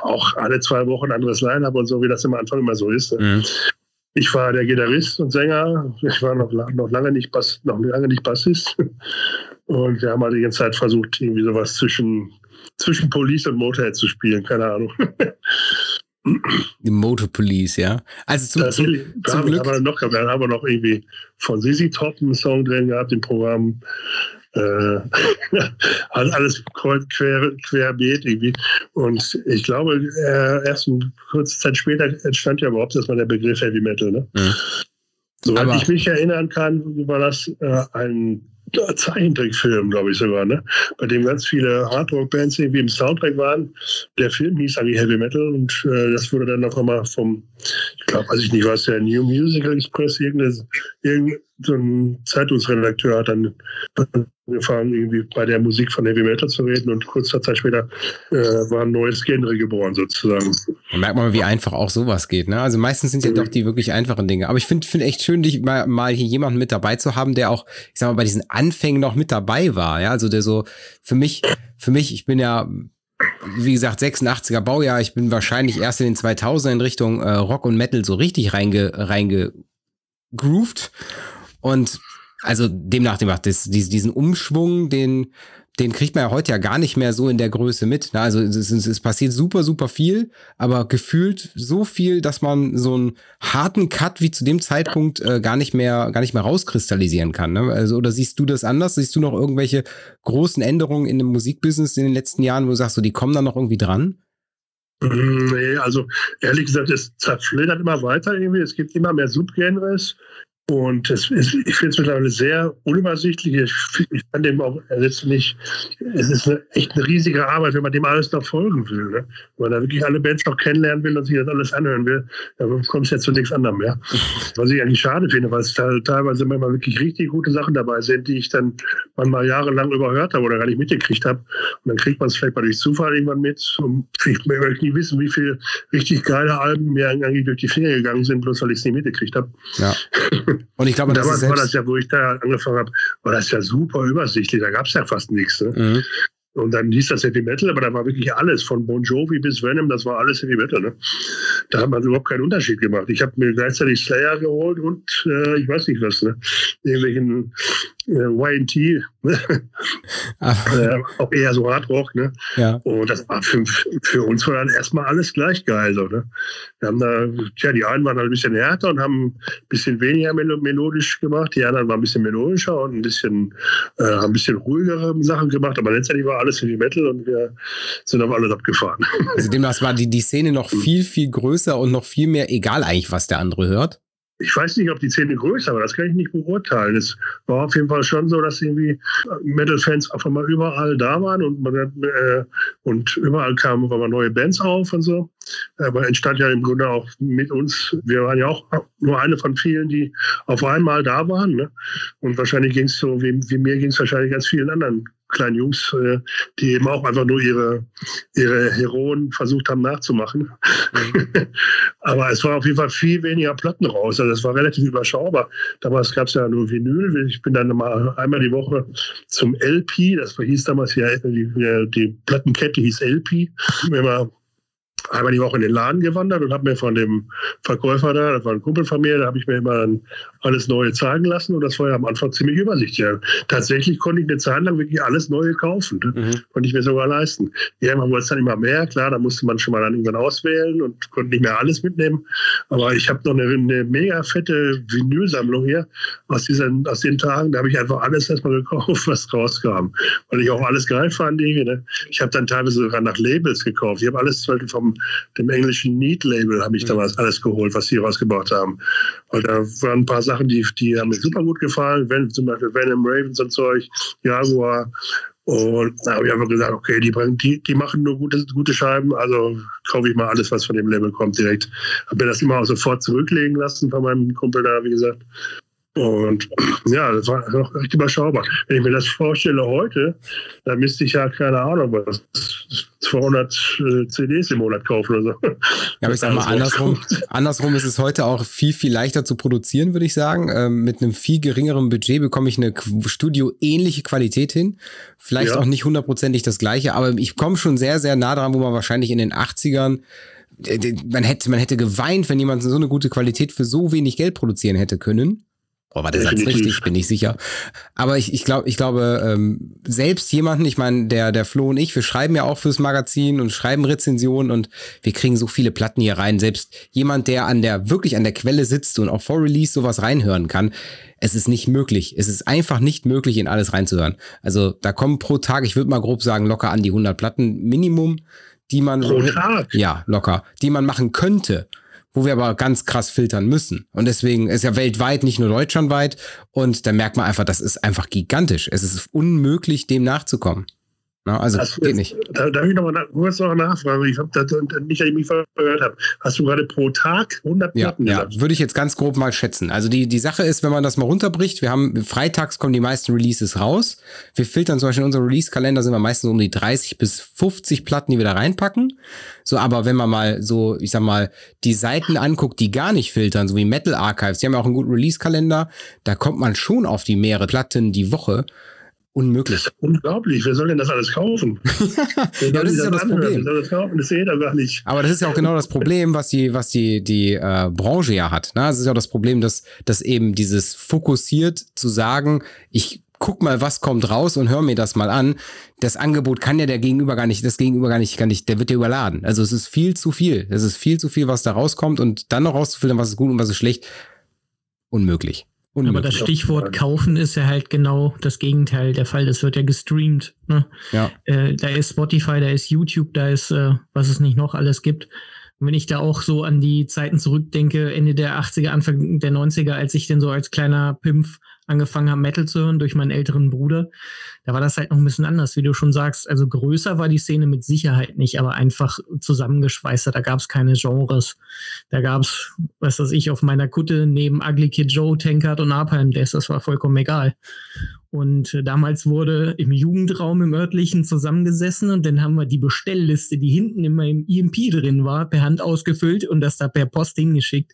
Auch alle zwei Wochen anderes Line-Up und so, wie das am Anfang immer so ist. Ne? Mhm. Ich war der Gitarrist und Sänger. Ich war noch, noch, lange, nicht Bass, noch lange nicht Bassist. Und wir haben halt die ganze Zeit versucht, irgendwie sowas zwischen, zwischen Police und Motorhead zu spielen. Keine Ahnung. Die Motor Police, ja. Also zum, zum, zum haben, Glück. Haben wir noch, dann haben wir noch irgendwie von Sissy Top einen Song drin gehabt im Programm. Äh, [laughs] alles quer, querbeet irgendwie. Und ich glaube, äh, erst eine kurze Zeit später entstand ja überhaupt erstmal der Begriff Heavy Metal. Ne? Mhm. Soweit ich mich erinnern kann, war das äh, ein Zeichentrickfilm, glaube ich sogar, ne? bei dem ganz viele Hardrock-Bands irgendwie im Soundtrack waren. Der Film hieß eigentlich Heavy Metal und äh, das wurde dann noch einmal vom, ich glaube, weiß ich nicht, was der New Musical Express, irgendein, irgendein Zeitungsredakteur hat dann angefangen, irgendwie bei der Musik von Heavy Metal zu reden und kurze Zeit später äh, war ein neues Genre geboren sozusagen. Da merkt man, wie einfach auch sowas geht. Ne? Also meistens sind ja mhm. doch die wirklich einfachen Dinge. Aber ich finde find echt schön, dich mal, mal hier jemanden mit dabei zu haben, der auch, ich sag mal, bei diesen Anfängen noch mit dabei war. Ja, also der so für mich, für mich, ich bin ja wie gesagt, 86er Baujahr. Ich bin wahrscheinlich erst in den 2000er in Richtung äh, Rock und Metal so richtig reinge, reinge grooved. Und also demnach, demnach, das, diesen Umschwung, den, den kriegt man ja heute ja gar nicht mehr so in der Größe mit. Ne? Also es, es, es, passiert super, super viel, aber gefühlt so viel, dass man so einen harten Cut wie zu dem Zeitpunkt äh, gar nicht mehr, gar nicht mehr rauskristallisieren kann. Ne? Also, oder siehst du das anders? Siehst du noch irgendwelche großen Änderungen in dem Musikbusiness in den letzten Jahren, wo du sagst, so, die kommen da noch irgendwie dran? Nee, also ehrlich gesagt, es zerfleddert immer weiter irgendwie. Es gibt immer mehr Subgenres. Und ist, ich finde es mittlerweile sehr unübersichtlich. Ich, ich kann dem auch letztlich, es ist eine, echt eine riesige Arbeit, wenn man dem alles noch folgen will. Ne? Wenn man da wirklich alle Bands noch kennenlernen will und sich das alles anhören will, dann kommt es ja zu nichts anderem mehr. [laughs] Was ich eigentlich schade finde, weil es teilweise immer wirklich richtig gute Sachen dabei sind, die ich dann mal jahrelang überhört habe oder gar nicht mitgekriegt habe. Und dann kriegt man es vielleicht mal durch Zufall irgendwann mit. Und ich möchte nicht wissen, wie viele richtig geile Alben mir eigentlich durch die Finger gegangen sind, bloß weil ich es nicht mitgekriegt habe. Ja. [laughs] Und ich glaube, das damals war das ja, wo ich da angefangen habe, war das ja super übersichtlich. Da gab es ja fast nichts. Ne? Mhm. Und dann hieß das Heavy Metal, aber da war wirklich alles, von Bon Jovi bis Venom, das war alles Heavy Metal. Ne? Da hat man überhaupt keinen Unterschied gemacht. Ich habe mir gleichzeitig Slayer geholt und äh, ich weiß nicht was, ne? irgendwelchen äh, YT, ne? [laughs] [laughs] äh, auch eher so Hardrock. Ne? Ja. Und das war für, für uns war dann erstmal alles gleich geil. So, ne? Wir haben da, tja, die einen waren halt ein bisschen härter und haben ein bisschen weniger melodisch gemacht, die anderen waren ein bisschen melodischer und ein bisschen, äh, haben ein bisschen ruhigere Sachen gemacht, aber letztendlich war alles Heavy Metal und wir sind auf alles abgefahren. Also demnach war die, die Szene noch [laughs] viel, viel größer und noch viel mehr egal eigentlich, was der andere hört. ich weiß nicht, ob die Szene größer war, das kann ich nicht beurteilen. Es war auf jeden Fall schon so, dass irgendwie Metal-Fans auf einmal überall da waren und, man, äh, und überall kamen auf einmal neue Bands auf und so. Aber entstand ja im Grunde auch mit uns, wir waren ja auch nur eine von vielen, die auf einmal da waren. Ne? Und wahrscheinlich ging es so, wie, wie mir ging es wahrscheinlich ganz vielen anderen kleinen Jungs, äh, die eben auch einfach nur ihre, ihre Heroen versucht haben nachzumachen. Mhm. [laughs] Aber es war auf jeden Fall viel weniger Platten raus. Also es war relativ überschaubar. Damals gab es ja nur Vinyl. Ich bin dann mal einmal die Woche zum LP, das hieß damals ja, die, die Plattenkette hieß LP, immer einmal die Woche in den Laden gewandert und habe mir von dem Verkäufer da, das war ein Kumpel von mir, da habe ich mir immer alles Neue zeigen lassen und das war ja am Anfang ziemlich übersichtlich. Ja, tatsächlich konnte ich eine Zeit lang wirklich alles Neue kaufen. Ne? Mhm. Konnte ich mir sogar leisten. Irgendwann wurde es dann immer mehr, klar, da musste man schon mal dann irgendwann auswählen und konnte nicht mehr alles mitnehmen. Aber ich habe noch eine, eine, mega fette Vinylsammlung hier aus, diesen, aus den Tagen. Da habe ich einfach alles erstmal gekauft, was rauskam. Weil ich auch alles geil fand. Ne? Ich habe dann teilweise sogar nach Labels gekauft. Ich habe alles vom dem englischen Need-Label habe ich mhm. damals alles geholt, was sie rausgebracht haben. Und da waren ein paar Sachen, die, die haben mir super gut gefallen, wenn, zum Beispiel Venom Ravens und Zeug, Jaguar. Und da habe ich einfach gesagt, okay, die, bringen, die, die machen nur gute, gute Scheiben, also kaufe ich mal alles, was von dem Label kommt, direkt. Habe mir das immer auch sofort zurücklegen lassen von meinem Kumpel da, wie gesagt. Und [clears throat] ja, das war noch recht überschaubar. Wenn ich mir das vorstelle heute, dann müsste ich ja, keine Ahnung, was, 200 äh, CDs im Monat kaufen oder so. Ja, aber ich sag mal, andersrum, andersrum ist es heute auch viel, viel leichter zu produzieren, würde ich sagen. Ähm, mit einem viel geringeren Budget bekomme ich eine Studio-ähnliche Qualität hin. Vielleicht ja. auch nicht hundertprozentig das gleiche, aber ich komme schon sehr, sehr nah dran, wo man wahrscheinlich in den 80ern äh, man hätte, man hätte geweint, wenn jemand so eine gute Qualität für so wenig Geld produzieren hätte können. Oh, war der Satz richtig? Bin ich sicher. Aber ich, ich glaube, ich glaube, ähm, selbst jemanden, ich meine, der, der Flo und ich, wir schreiben ja auch fürs Magazin und schreiben Rezensionen und wir kriegen so viele Platten hier rein. Selbst jemand, der an der, wirklich an der Quelle sitzt und auch vor Release sowas reinhören kann, es ist nicht möglich. Es ist einfach nicht möglich, in alles reinzuhören. Also da kommen pro Tag, ich würde mal grob sagen, locker an die 100 Platten Minimum, die man. Pro Tag? Ja, locker. Die man machen könnte wo wir aber ganz krass filtern müssen. Und deswegen ist ja weltweit, nicht nur deutschlandweit. Und da merkt man einfach, das ist einfach gigantisch. Es ist unmöglich, dem nachzukommen. Na, also Hast geht nicht. Da, darf ich noch mal kurz noch nachfragen? Ich habe das nicht, dass ich mich verhört habe. Hast du gerade pro Tag 100 Platten ja, Ja, würde ich jetzt ganz grob mal schätzen. Also die, die Sache ist, wenn man das mal runterbricht, wir haben freitags kommen die meisten Releases raus. Wir filtern zum Beispiel in unserem Release-Kalender sind wir meistens um die 30 bis 50 Platten, die wir da reinpacken. So, aber wenn man mal so, ich sag mal, die Seiten anguckt, die gar nicht filtern, so wie Metal Archives, die haben ja auch einen guten Release-Kalender, da kommt man schon auf die mehrere Platten die Woche. Unmöglich. Das ist unglaublich. Wer soll denn das alles kaufen? [laughs] ja, das ist ja das Problem. Das, kaufen? das jeder gar nicht. Aber das ist ja auch genau das Problem, was die, was die, die äh, Branche ja hat. Ne? Das ist ja auch das Problem, dass, dass eben dieses fokussiert zu sagen, ich guck mal, was kommt raus und hör mir das mal an. Das Angebot kann ja der Gegenüber gar nicht, das Gegenüber gar nicht, gar nicht, der wird ja überladen. Also es ist viel zu viel. Es ist viel zu viel, was da rauskommt und dann noch rauszufiltern, was ist gut und was ist schlecht. Unmöglich. Unmöglich. Aber das Stichwort kaufen ist ja halt genau das Gegenteil der Fall. Das wird ja gestreamt. Ne? Ja. Äh, da ist Spotify, da ist YouTube, da ist, äh, was es nicht noch alles gibt. Und wenn ich da auch so an die Zeiten zurückdenke, Ende der 80er, Anfang der 90er, als ich denn so als kleiner Pimpf angefangen habe, Metal zu hören durch meinen älteren Bruder, da war das halt noch ein bisschen anders, wie du schon sagst. Also größer war die Szene mit Sicherheit nicht, aber einfach zusammengeschweißter. Da gab es keine Genres. Da gab es, was weiß ich, auf meiner Kutte neben Ugly Kid Joe, Tankard und Napalm Death. Das war vollkommen egal. Und äh, damals wurde im Jugendraum im örtlichen zusammengesessen und dann haben wir die Bestellliste, die hinten immer im EMP drin war, per Hand ausgefüllt und das da per Post hingeschickt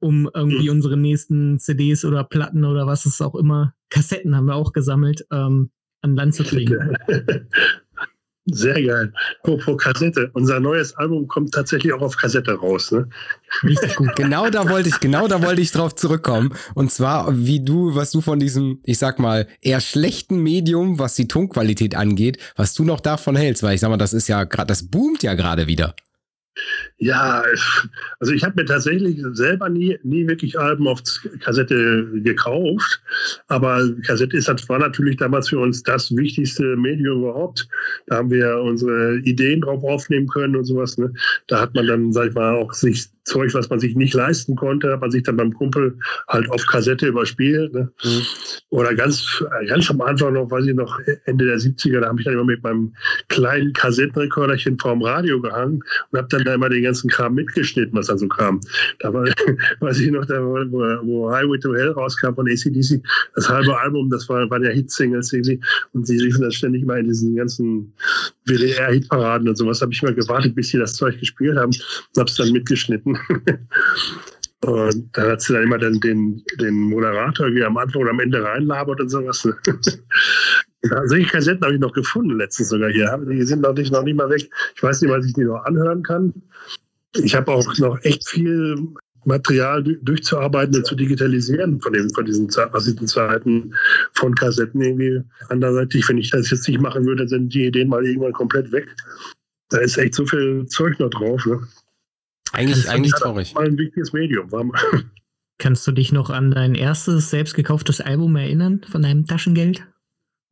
um irgendwie mhm. unsere nächsten CDs oder Platten oder was es auch immer, Kassetten haben wir auch gesammelt, ähm, an Land zu kriegen. [laughs] Sehr geil. Apropos Kassette. Unser neues Album kommt tatsächlich auch auf Kassette raus. Ne? Richtig gut. Genau da wollte ich, genau da wollte ich drauf zurückkommen. Und zwar, wie du, was du von diesem, ich sag mal, eher schlechten Medium, was die Tonqualität angeht, was du noch davon hältst, weil ich sag mal, das ist ja gerade, das boomt ja gerade wieder. Ja, also ich habe mir tatsächlich selber nie, nie wirklich Alben auf Kassette gekauft. Aber Kassette ist, war natürlich damals für uns das wichtigste Medium überhaupt. Da haben wir unsere Ideen drauf aufnehmen können und sowas. Ne? Da hat man dann, sag ich mal, auch sich Zeug, was man sich nicht leisten konnte, hat man sich dann beim Kumpel halt auf Kassette überspielt. Ne? Mhm. Oder ganz, ganz am Anfang noch, weiß ich noch, Ende der 70er, da habe ich dann immer mit meinem kleinen Kassettenrekorderchen vorm Radio gehangen und habe dann da immer den ganzen Kram mitgeschnitten, was da so kam. Da war, [laughs] weiß ich noch, da, wo, wo Highway to Hell rauskam von ACDC, das halbe Album, das war, waren ja Hitsingles irgendwie und die liefen dann ständig mal in diesen ganzen WDR-Hitparaden und sowas. habe ich mal gewartet, bis sie das Zeug gespielt haben und habe es dann mitgeschnitten. [laughs] Und dann hat sie dann immer dann den, den Moderator wie am Anfang oder am Ende reinlabert und sowas. [laughs] Solche Kassetten habe ich noch gefunden, letztens sogar hier. Die sind noch nicht, noch nicht mal weg. Ich weiß nicht, was ich die noch anhören kann. Ich habe auch noch echt viel Material durchzuarbeiten und zu digitalisieren von, den, von diesen Zeiten von Kassetten irgendwie. Andererseits, wenn ich das jetzt nicht machen würde, sind die Ideen mal irgendwann komplett weg. Da ist echt so viel Zeug noch drauf. Ne? Eigentlich, eigentlich traurig. Mal ein wichtiges Medium. [laughs] Kannst du dich noch an dein erstes selbst gekauftes Album erinnern von deinem Taschengeld?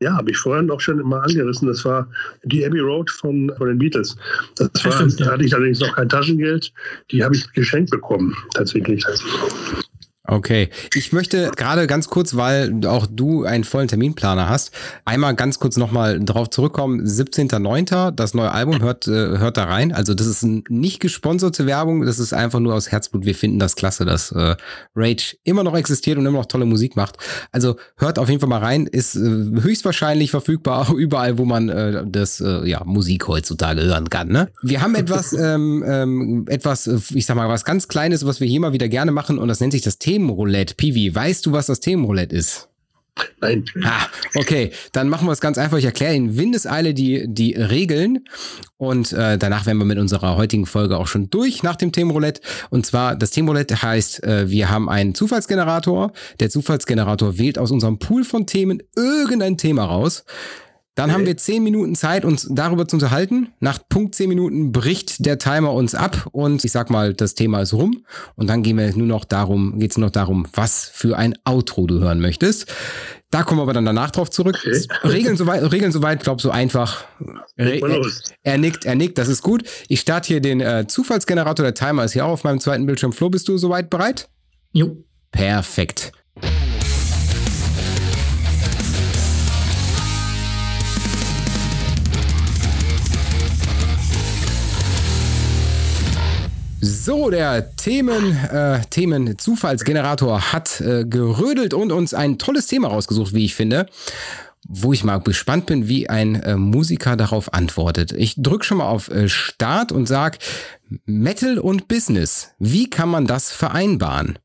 Ja, habe ich vorhin auch schon mal angerissen. Das war die Abbey Road von, von den Beatles. Das war, stimmt, da hatte ich allerdings noch kein Taschengeld. Die habe ich geschenkt bekommen, tatsächlich. Okay, ich möchte gerade ganz kurz, weil auch du einen vollen Terminplaner hast, einmal ganz kurz nochmal drauf zurückkommen. 17.09. das neue Album hört, äh, hört da rein. Also das ist nicht gesponserte Werbung, das ist einfach nur aus Herzblut. Wir finden das klasse, dass äh, Rage immer noch existiert und immer noch tolle Musik macht. Also hört auf jeden Fall mal rein, ist äh, höchstwahrscheinlich verfügbar [laughs] überall, wo man äh, das äh, ja Musik heutzutage hören kann. Ne? Wir haben etwas, [laughs] ähm, ähm, etwas, äh, ich sag mal, was ganz Kleines, was wir hier mal wieder gerne machen und das nennt sich das Thema. Themenroulette. Pivi, weißt du, was das Themenroulette ist? Nein. Ah, okay, dann machen wir es ganz einfach. Ich erkläre in Windeseile die, die Regeln und äh, danach werden wir mit unserer heutigen Folge auch schon durch nach dem Themenroulette. Und zwar, das Themenroulette heißt, äh, wir haben einen Zufallsgenerator. Der Zufallsgenerator wählt aus unserem Pool von Themen irgendein Thema raus. Dann okay. haben wir zehn Minuten Zeit, uns darüber zu unterhalten. Nach Punkt zehn Minuten bricht der Timer uns ab und ich sag mal, das Thema ist rum. Und dann gehen wir nur noch darum, geht's nur noch darum, was für ein Outro du hören möchtest. Da kommen wir aber dann danach drauf zurück. Okay. Regeln soweit, Regeln soweit, glaub so einfach. Er, er, nickt, er nickt, das ist gut. Ich starte hier den äh, Zufallsgenerator. Der Timer ist hier auch auf meinem zweiten Bildschirm. Flo, bist du soweit bereit? Jo. Perfekt. So, der Themen, äh, Themen-Zufallsgenerator hat äh, gerödelt und uns ein tolles Thema rausgesucht, wie ich finde. Wo ich mal gespannt bin, wie ein äh, Musiker darauf antwortet. Ich drücke schon mal auf äh, Start und sag Metal und Business. Wie kann man das vereinbaren?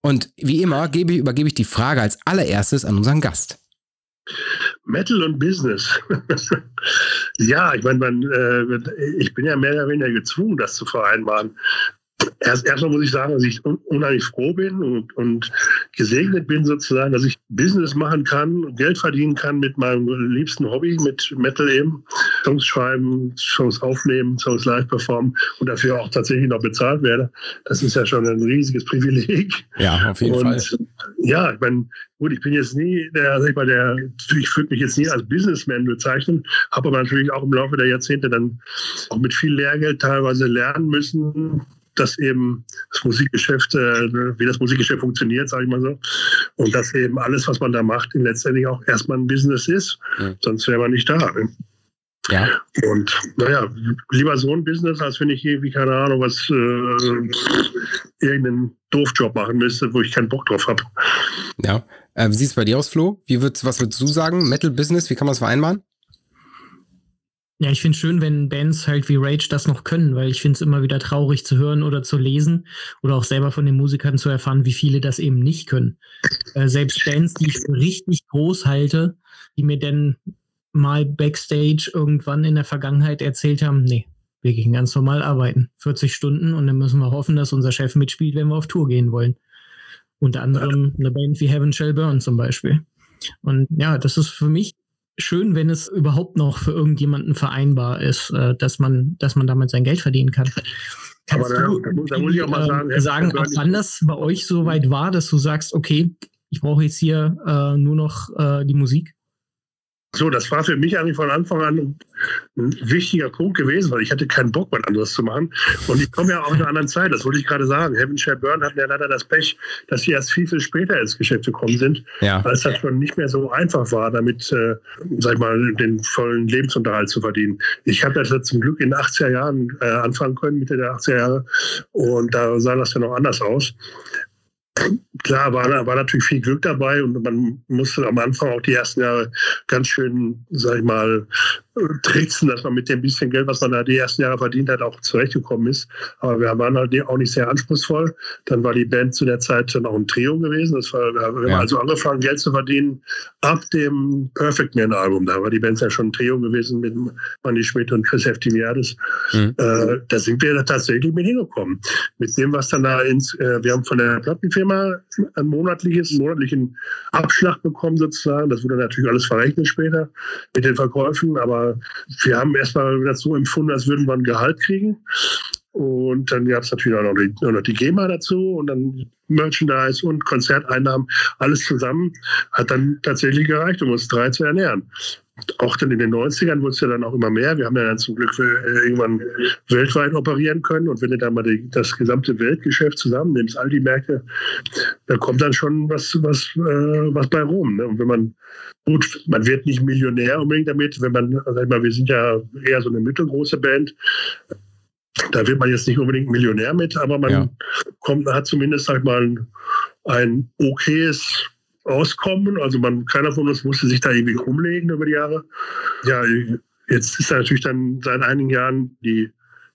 Und wie immer gebe, übergebe ich die Frage als allererstes an unseren Gast. Metal und Business. Ja, ich meine, äh, ich bin ja mehr oder weniger gezwungen, das zu vereinbaren. Erst, erstmal muss ich sagen, dass ich unheimlich froh bin und, und, gesegnet bin sozusagen, dass ich Business machen kann, Geld verdienen kann mit meinem liebsten Hobby, mit Metal eben. Songs schreiben, Shows aufnehmen, Shows live performen und dafür auch tatsächlich noch bezahlt werde. Das ist ja schon ein riesiges Privileg. Ja, auf jeden und, Fall. Ja, ich meine, gut, ich bin jetzt nie der, sag ich mal, der, ich würde mich jetzt nie als Businessman bezeichnen, habe aber natürlich auch im Laufe der Jahrzehnte dann auch mit viel Lehrgeld teilweise lernen müssen, dass eben das Musikgeschäft, äh, wie das Musikgeschäft funktioniert, sage ich mal so. Und dass eben alles, was man da macht, letztendlich auch erstmal ein Business ist. Mhm. Sonst wäre man nicht da. Ne? Ja. Und naja, lieber so ein Business, als wenn ich irgendwie, keine Ahnung, was äh, irgendeinen Doofjob machen müsste, wo ich keinen Bock drauf habe. Ja. Äh, wie sieht es bei dir aus, Flo? Wie würd's, was würdest du sagen? Metal Business, wie kann man es vereinbaren? Ja, ich finde es schön, wenn Bands halt wie Rage das noch können, weil ich finde es immer wieder traurig zu hören oder zu lesen oder auch selber von den Musikern zu erfahren, wie viele das eben nicht können. Äh, selbst Bands, die ich für richtig groß halte, die mir dann mal backstage irgendwann in der Vergangenheit erzählt haben, nee, wir gehen ganz normal arbeiten. 40 Stunden und dann müssen wir hoffen, dass unser Chef mitspielt, wenn wir auf Tour gehen wollen. Unter anderem eine Band wie Heaven Shall Burn zum Beispiel. Und ja, das ist für mich schön, wenn es überhaupt noch für irgendjemanden vereinbar ist, äh, dass man, dass man damit sein Geld verdienen kann. Kannst Aber da, du da, da muss ich auch mal sagen, äh, sagen ab wann das bei euch so weit war, dass du sagst, okay, ich brauche jetzt hier äh, nur noch äh, die Musik? So, das war für mich eigentlich von Anfang an ein, wichtiger Punkt gewesen, weil ich hatte keinen Bock, was anderes zu machen. Und ich komme ja auch in einer anderen Zeit, das wollte ich gerade sagen. Heaven Share Burn hatten ja leider das Pech, dass sie erst viel, viel später ins Geschäft gekommen sind, Ja. weil es das schon nicht mehr so einfach war, damit, äh, sag ich mal, den vollen Lebensunterhalt zu verdienen. Ich habe das zum Glück in den 80er Jahren äh, anfangen können, Mitte der 80er Jahre. Und da sah das ja noch anders aus. Klar, war, war natürlich viel Glück dabei und man musste am Anfang auch die ersten Jahre ganz schön, sag ich mal, tricksen, dass man mit dem bisschen Geld, was man da die ersten Jahre verdient hat, auch zurechtgekommen ist. Aber wir waren halt auch nicht sehr anspruchsvoll. Dann war die Band zu der Zeit dann auch ein Trio gewesen. Das war, wir haben Ja. also angefangen, Geld zu verdienen ab dem Perfect Man Album. Da war die Band ja schon ein Trio gewesen mit Manny Schmidt und Chris Eftimiadis. Mhm. Äh, da sind wir da tatsächlich mit hingekommen. Mit dem, was dann da ins, äh, wir haben von der Plattenfirma ein monatliches, einen monatlichen Abschlag bekommen sozusagen. Das wurde natürlich alles verrechnet später mit den Verkäufen, aber wir haben erstmal das so empfunden, als würden wir ein Gehalt kriegen. Und dann gab es natürlich auch noch die, noch die GEMA dazu und dann Merchandise und Konzerteinnahmen, alles zusammen hat dann tatsächlich gereicht, um uns drei zu ernähren. Auch dann in den 90ern wurde es ja dann auch immer mehr. Wir haben ja dann zum Glück äh, irgendwann weltweit operieren können. Und wenn du dann mal die, das gesamte Weltgeschäft zusammennimmst, all die Märkte, da kommt dann schon was, was, äh, was bei rum. Ne? Und wenn man, gut, man wird nicht Millionär unbedingt damit, wenn man, sag ich mal, wir sind ja eher so eine mittelgroße Band. Da wird man jetzt nicht unbedingt Millionär mit, aber man Ja. kommt, hat zumindest, sag ich mal, ein, ein okayes Auskommen. Also man, keiner von uns musste sich da irgendwie rumlegen über die Jahre. Ja, jetzt ist natürlich dann seit einigen Jahren die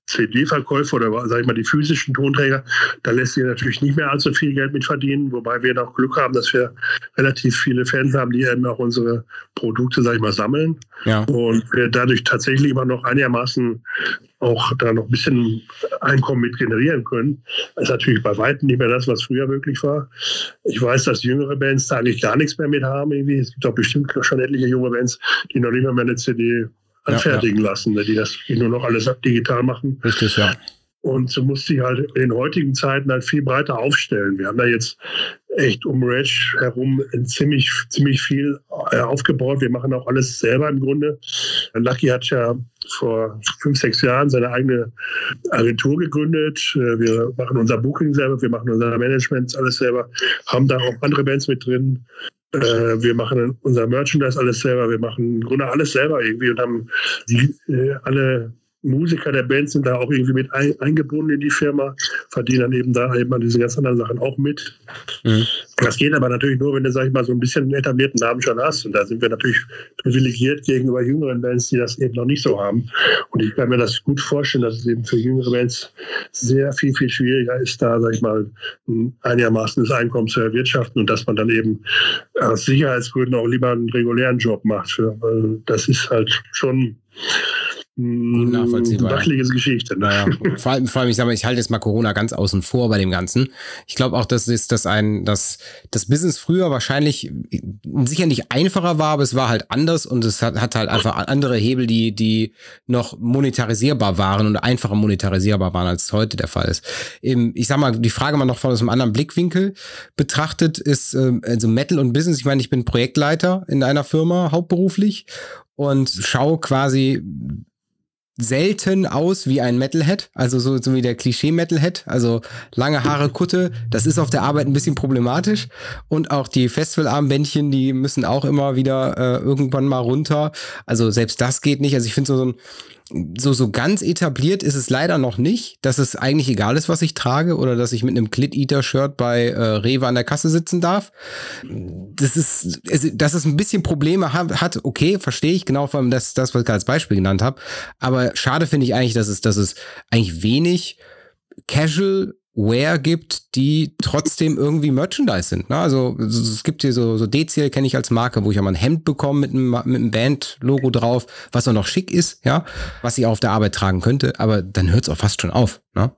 CD-Verkäufe oder sag ich mal die physischen Tonträger, da lässt sich natürlich nicht mehr allzu viel Geld mit verdienen, wobei wir noch Glück haben, dass wir relativ viele Fans haben, die eben auch unsere Produkte, sag ich mal, sammeln Ja. und wir dadurch tatsächlich immer noch einigermaßen auch da noch ein bisschen Einkommen mit generieren können. Das ist natürlich bei weitem nicht mehr das, was früher möglich war. Ich weiß, dass jüngere Bands da eigentlich gar nichts mehr mit haben. Irgendwie. Es gibt auch bestimmt schon etliche junge Bands, die noch nicht mehr eine CD Ja, anfertigen lassen, ne, die das die nur noch alles digital machen. Richtig, ja. Und so muss sich halt in heutigen Zeiten halt viel breiter aufstellen. Wir haben da jetzt echt um Rage herum ziemlich, ziemlich viel äh, aufgebaut. Wir machen auch alles selber im Grunde. Lucky hat ja vor fünf, sechs Jahren seine eigene Agentur gegründet. Äh, Wir machen unser Booking selber, wir machen unser Management alles selber, haben da auch andere Bands mit drin. Äh, Wir machen unser Merchandise alles selber, wir machen im Grunde alles selber irgendwie und haben die, alle Musiker der Band sind da auch irgendwie mit ein, eingebunden in die Firma, verdienen dann eben da eben an diese ganz anderen Sachen auch mit. Mhm. Das geht aber natürlich nur, wenn du, sag ich mal, so ein bisschen einen etablierten Namen schon hast. Und da sind wir natürlich privilegiert gegenüber jüngeren Bands, die das eben noch nicht so haben. Und ich kann mir das gut vorstellen, dass es eben für jüngere Bands sehr viel, viel schwieriger ist, da, sag ich mal, ein einigermaßen das Einkommen zu erwirtschaften und dass man dann eben aus Sicherheitsgründen auch lieber einen regulären Job macht. Das ist halt schon Gut nachvollziehbar, Geschichte. Ne? Naja, vor allem, vor allem, ich sag mal, ich halte jetzt mal Corona ganz außen vor bei dem Ganzen. Ich glaube auch, dass das, dass ein, dass das Business früher wahrscheinlich sicher nicht einfacher war, aber es war halt anders und es hat, hat halt einfach andere Hebel, die, die noch monetarisierbar waren und einfacher monetarisierbar waren, als es heute der Fall ist. Ich sag mal, die Frage mal noch von aus einem anderen Blickwinkel betrachtet ist, ähm, also Metal und Business. Ich meine, ich bin Projektleiter in einer Firma hauptberuflich und schaue quasi selten aus wie ein Metalhead, also so, so wie der Klischee-Metalhead, also lange Haare, Kutte, das ist auf der Arbeit ein bisschen problematisch. Und auch die Festivalarmbändchen, die müssen auch immer wieder äh, irgendwann mal runter, also selbst das geht nicht, also ich finde so, so ein so, so ganz etabliert ist es leider noch nicht, dass es eigentlich egal ist, was ich trage oder dass ich mit einem Clit-Eater-Shirt bei äh, Rewe an der Kasse sitzen darf. Das ist, es, dass es ein bisschen Probleme hat, hat okay, verstehe ich, genau, vor allem das, das was ich als Beispiel genannt habe. Aber schade finde ich eigentlich, dass es, dass es eigentlich wenig Casual Wear gibt, die trotzdem irgendwie Merchandise sind. Ne? Also es gibt hier so, so Deziel, kenne ich als Marke, wo ich ja mal ein Hemd bekomme mit einem, mit einem Band-Logo drauf, was auch noch schick ist, ja, was ich auch auf der Arbeit tragen könnte, aber dann hört es auch fast schon auf. Ne?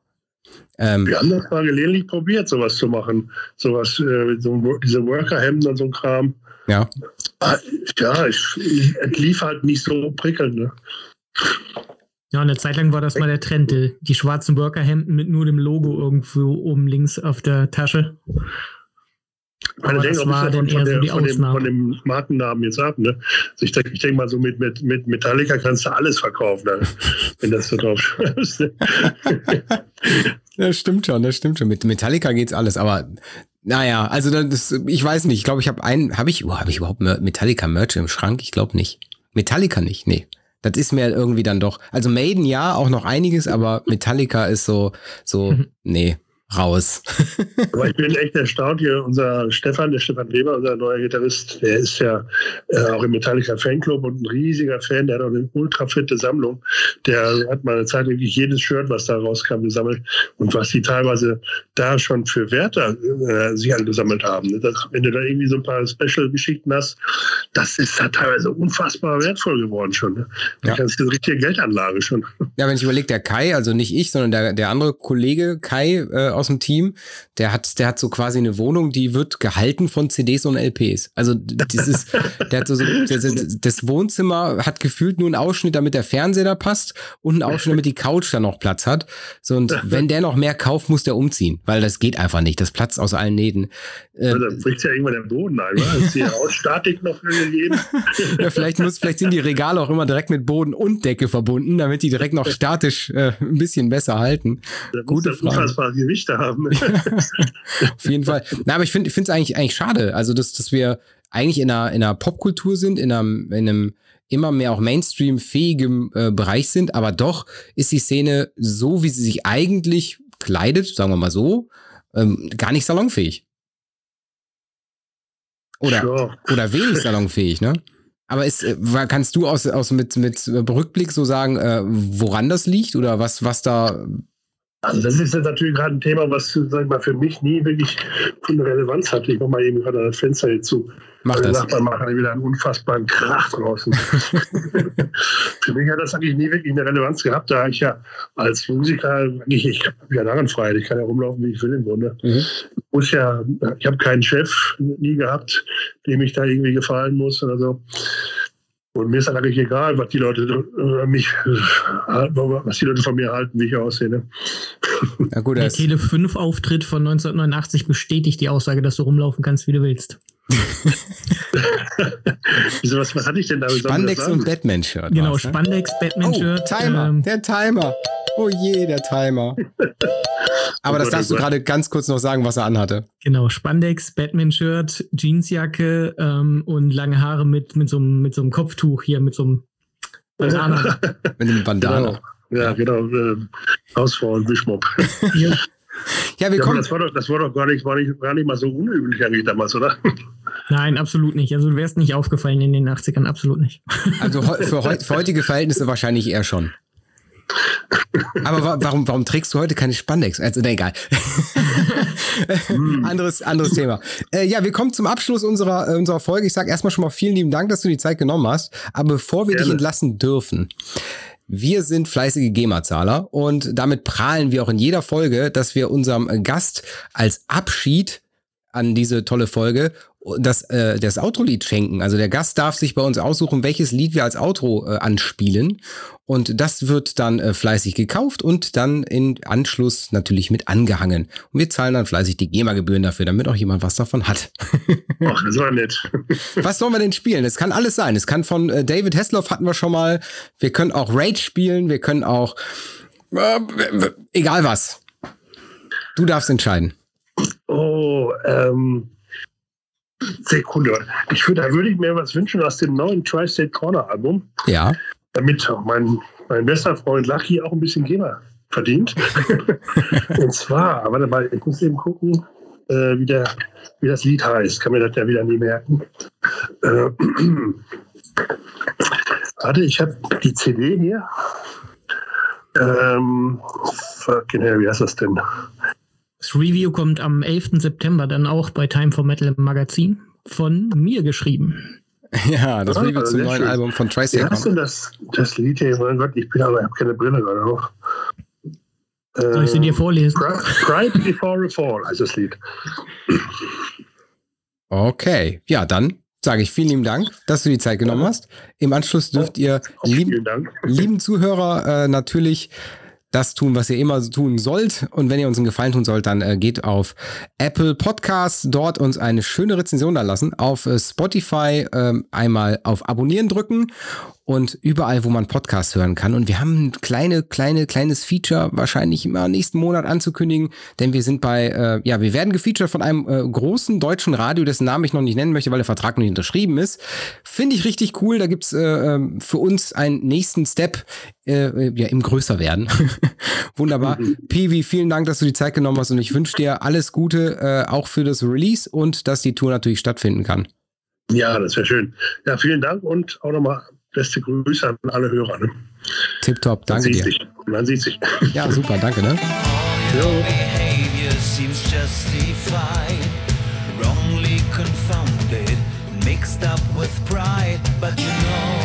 Ähm, Wir haben das mal gelegentlich probiert, sowas zu machen. Sowas, äh, so, diese Worker-Hemden und so ein Kram. ja. Ah, Ja, ich, es lief halt nicht so prickelnd. Ne? Ja, eine Zeit lang war das mal der Trend, die, schwarzen Workerhemden mit nur dem Logo irgendwo oben links auf der Tasche. Aber denke, das war dann eher von, so die von, dem, Ausnahme. von dem Markennamen jetzt ab. Ne? Also ich denke ich denk mal, so mit, mit, mit Metallica kannst du alles verkaufen, ne? wenn das so drauf schreibst. [laughs] Das stimmt schon, das stimmt schon. Mit Metallica geht's alles, aber naja, also das, ich weiß nicht. Ich glaube, ich habe einen, habe ich, oh, habe ich überhaupt Mer- Metallica-Merch im Schrank? Ich glaube nicht. Metallica nicht, nee. Das ist mir irgendwie dann doch. Also Maiden ja, auch noch einiges, aber Metallica ist so, so, Mhm. nee, raus. [laughs] Aber ich bin echt erstaunt hier. Unser Stefan, der Stefan Weber, unser neuer Gitarrist, der ist ja äh, auch im Metallica Fanclub und ein riesiger Fan. Der hat auch eine ultra fitte Sammlung. Der hat mal eine Zeit wirklich jedes Shirt, was da rauskam, gesammelt. Und was die teilweise da schon für Werte äh, sich angesammelt haben. ne? Das, wenn du da irgendwie so ein paar Special-Geschichten hast, das ist da teilweise unfassbar wertvoll geworden schon. Ne? Ja. kannst du eine richtige Geldanlage schon. Ja, wenn ich überlege, der Kai, also nicht ich, sondern der, der andere Kollege Kai äh, aus dem Team, der hat, der hat so quasi eine Wohnung, die wird gehalten von CDs und LPs. Also dieses, der hat so, das, das- Wohnzimmer hat gefühlt nur einen Ausschnitt, damit der Fernseher da passt und einen Ausschnitt, damit die Couch da noch Platz hat. So und wenn der noch mehr kauft, muss der umziehen, weil das geht einfach nicht. Das platzt aus allen Nähten. Äh, Also, da bricht ja irgendwann der Boden ein. Oder? Ist die [laughs] Ausstatik noch gegeben? [laughs] ja, vielleicht muss, vielleicht sind die Regale auch immer direkt mit Boden und Decke verbunden, damit die direkt noch statisch äh, ein bisschen besser halten. Da Gute Frage. unfassbare Gewichte haben. [laughs] [laughs] Auf jeden Fall. Na, aber ich finde es eigentlich, eigentlich schade. Also, dass, dass wir eigentlich in einer, in einer Popkultur sind, in einem, in einem immer mehr auch Mainstream-fähigem äh, Bereich sind, aber doch ist die Szene so, wie sie sich eigentlich kleidet, sagen wir mal so, ähm, gar nicht salonfähig. Oder, Ja. oder wenig salonfähig, ne? Aber ist, äh, kannst du aus, aus mit, mit Rückblick so sagen, äh, woran das liegt oder was, was da. Also das ist jetzt natürlich gerade ein Thema, was sag ich mal, für mich nie wirklich eine Relevanz hatte. Ich mach mal eben gerade das Fenster hier zu. Mach Meine das. Nachbarn machen wieder einen unfassbaren Krach draußen. [laughs] für mich hat das eigentlich nie wirklich eine Relevanz gehabt, da ich ja als Musiker eigentlich, ich habe ja Narrenfreiheit, ich kann ja rumlaufen, wie ich will im Grunde. Mhm. muss ja, ich habe keinen Chef nie gehabt, dem ich da irgendwie gefallen muss oder so. Und mir ist dann eigentlich egal, was die Leute äh, mich, äh, was die Leute von mir halten, wie ich aussehe. Ne? Na gut, Der Tele 5 Auftritt von 1989 bestätigt die Aussage, dass du rumlaufen kannst, wie du willst. [laughs] Wieso, was, was hatte ich denn da? Spandex und Batman-Shirt. Genau, ne? Spandex, Oh, Batman-Shirt. Timer, ähm, der Timer. Oh je, der Timer. [laughs] Aber Oh das Gott, darfst oh du gerade ganz kurz noch sagen, was er anhatte. Genau, Spandex, Batman-Shirt, Jeansjacke ähm, und lange Haare mit, mit, so, einem- mit so einem Kopftuch hier, mit so einem Bandana. [laughs] Mit dem Bandana. Genau. Ja, genau. Äh, Hausfrau und Wischmopp. Hier. Ja, wir kommen. das war doch, das war doch gar, nicht, war nicht, gar nicht mal so unüblich eigentlich damals, oder? Nein, absolut nicht. Also du wärst nicht aufgefallen in den 80ern, absolut nicht. Also für, heu- für heutige Verhältnisse wahrscheinlich eher schon. Aber wa warum, warum trägst du heute keine Spandex? Also, na, egal. anderes, anderes Thema. Äh, ja, wir kommen zum Abschluss unserer, äh, unserer Folge. Ich sage erstmal schon mal vielen lieben Dank, dass du die Zeit genommen hast. Aber bevor wir dich Gerne. entlassen dürfen, wir sind fleißige GEMA-Zahler und damit prahlen wir auch in jeder Folge, dass wir unserem Gast als Abschied an diese tolle Folge das, äh, das Outro-Lied schenken. Also der Gast darf sich bei uns aussuchen, welches Lied wir als Outro äh, anspielen. Und das wird dann äh, fleißig gekauft und dann in Anschluss natürlich mit angehangen. Und wir zahlen dann fleißig die GEMA-Gebühren dafür, damit auch jemand was davon hat. [laughs] Ach, das war nett. [laughs] Was sollen wir denn spielen? Es kann alles sein. Es kann von äh, David Hasselhoff hatten wir schon mal. Wir können auch Rage spielen. Wir können auch äh, egal was. Du darfst entscheiden. Oh, ähm, Sekunde. Ich würde, da würde ich mir was wünschen aus dem neuen Tri-State Corner Album, Ja. damit auch mein, mein bester Freund Lucky auch ein bisschen GEMA verdient. [laughs] Und zwar, warte mal, ich muss eben gucken, äh, wie, der, wie das Lied heißt. Kann mir das ja wieder nie merken. Äh, [clears throat] warte, ich habe die CD hier. Ähm, fucking hell, wie heißt das denn? Das Review kommt am 11. September dann auch bei Time for Metal im Magazin von mir geschrieben. Ja, das Ah, Review zum neuen schön. Album von Wie Tracy heißt denn das, das Lied hier? Mein Gott, ich bin aber, ich habe keine Brille gerade noch. Soll ich sie dir vorlesen? Pride Before a Fall heißt das Lied. Okay. Ja, dann sage ich vielen lieben Dank, dass du die Zeit genommen hast. Im Anschluss dürft ihr, lieben, lieben Zuhörer, äh, natürlich das tun, was ihr immer so tun sollt. Und wenn ihr uns einen Gefallen tun sollt, dann äh, geht auf Apple Podcasts, dort uns eine schöne Rezension da lassen. Auf äh, Spotify ähm, einmal auf Abonnieren drücken und überall, wo man Podcasts hören kann. Und wir haben ein kleine, kleine, kleines Feature wahrscheinlich immer nächsten Monat anzukündigen, denn wir sind bei, äh, ja, wir werden gefeatured von einem äh, großen deutschen Radio, dessen Namen ich noch nicht nennen möchte, weil der Vertrag noch nicht unterschrieben ist. Finde ich richtig cool. Da gibt's äh, ähm, für uns einen nächsten Step äh, ja, im Größerwerden. [laughs] [laughs] Wunderbar. Piwi, vielen Dank, dass du die Zeit genommen hast und ich wünsche dir alles Gute, äh, auch für das Release und dass die Tour natürlich stattfinden kann. Ja, das wäre schön. Ja, vielen Dank und auch nochmal beste Grüße an alle Hörer. Ne? Tipptopp, Man danke sieht dir. sich. Man sieht sich. Ja, super, danke, ne? Wrongly confounded, mixed up with pride. But you know,